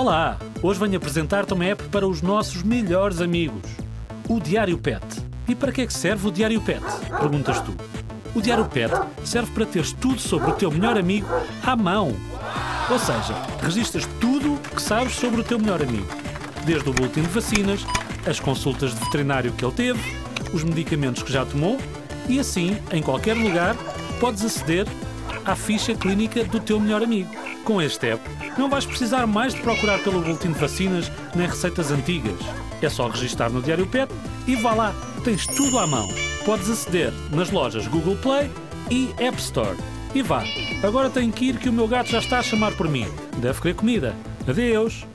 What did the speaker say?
Olá! Hoje venho apresentar-te uma app para os nossos melhores amigos. O Diário Pet. E para que é que serve o Diário Pet? Perguntas tu. O Diário Pet serve para teres tudo sobre o teu melhor amigo à mão. Ou seja, registras tudo o que sabes sobre o teu melhor amigo. Desde o boletim de vacinas, as consultas de veterinário que ele teve, os medicamentos que já tomou e assim, em qualquer lugar, podes aceder à ficha clínica do teu melhor amigo. Com este app, não vais precisar mais de procurar pelo boletim de vacinas nem receitas antigas. É só registar no Diário Pet e vá lá, tens tudo à mão. Podes aceder nas lojas Google Play e App Store. E vá, agora tenho que ir que o meu gato já está a chamar por mim. Deve querer comida. Adeus!